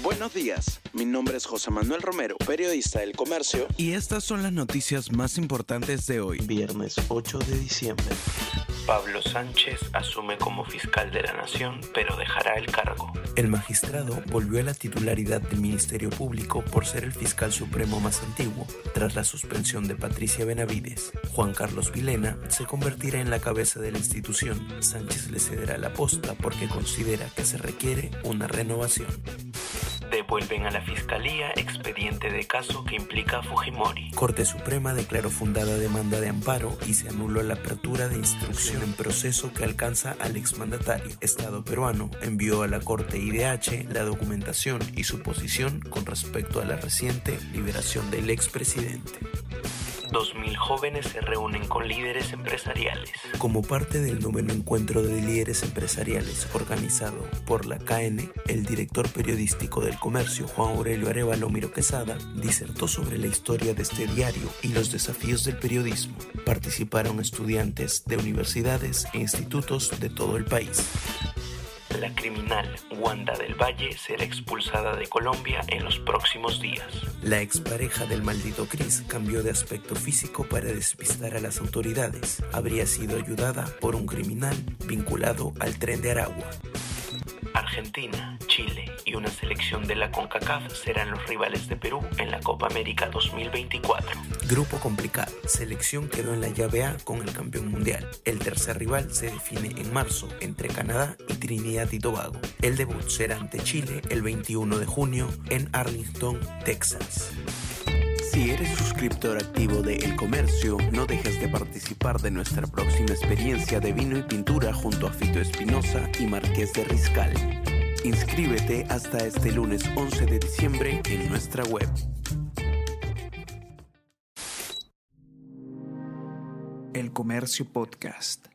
Buenos días, mi nombre es José Manuel Romero, periodista del Comercio. Y estas son las noticias más importantes de hoy. Viernes 8 de diciembre. Pablo Sánchez asume como fiscal de la Nación, pero dejará el cargo. El magistrado volvió a la titularidad del Ministerio Público por ser el fiscal supremo más antiguo, tras la suspensión de Patricia Benavides. Juan Carlos Vilena se convertirá en la cabeza de la institución. Sánchez le cederá la posta porque considera que se requiere una renovación. Devuelven a la Fiscalía expediente de caso que implica a Fujimori. Corte Suprema declaró fundada demanda de amparo y se anuló la apertura de instrucción en proceso que alcanza al exmandatario. Estado peruano envió a la Corte IDH la documentación y su posición con respecto a la reciente liberación del expresidente. 2.000 jóvenes se reúnen con líderes empresariales. Como parte del noveno encuentro de líderes empresariales organizado por la KN, el director periodístico del comercio, Juan Aurelio Arevalo Miro Quesada, disertó sobre la historia de este diario y los desafíos del periodismo. Participaron estudiantes de universidades e institutos de todo el país. La criminal Wanda del Valle será expulsada de Colombia en los próximos días. La expareja del maldito Chris cambió de aspecto físico para despistar a las autoridades. Habría sido ayudada por un criminal vinculado al tren de Aragua. Argentina, Chile y una selección de la CONCACAF serán los rivales de Perú en la Copa América 2024. Grupo complicado. Selección quedó en la llave A con el campeón mundial. El tercer rival se define en marzo entre Canadá y Trinidad y Tobago. El debut será ante Chile el 21 de junio en Arlington, Texas. Si eres suscriptor activo de El Comercio, no dejes de participar de nuestra próxima experiencia de vino y pintura junto a Fito Espinosa y Marqués de Riscal. Inscríbete hasta este lunes 11 de diciembre en nuestra web. El Comercio Podcast.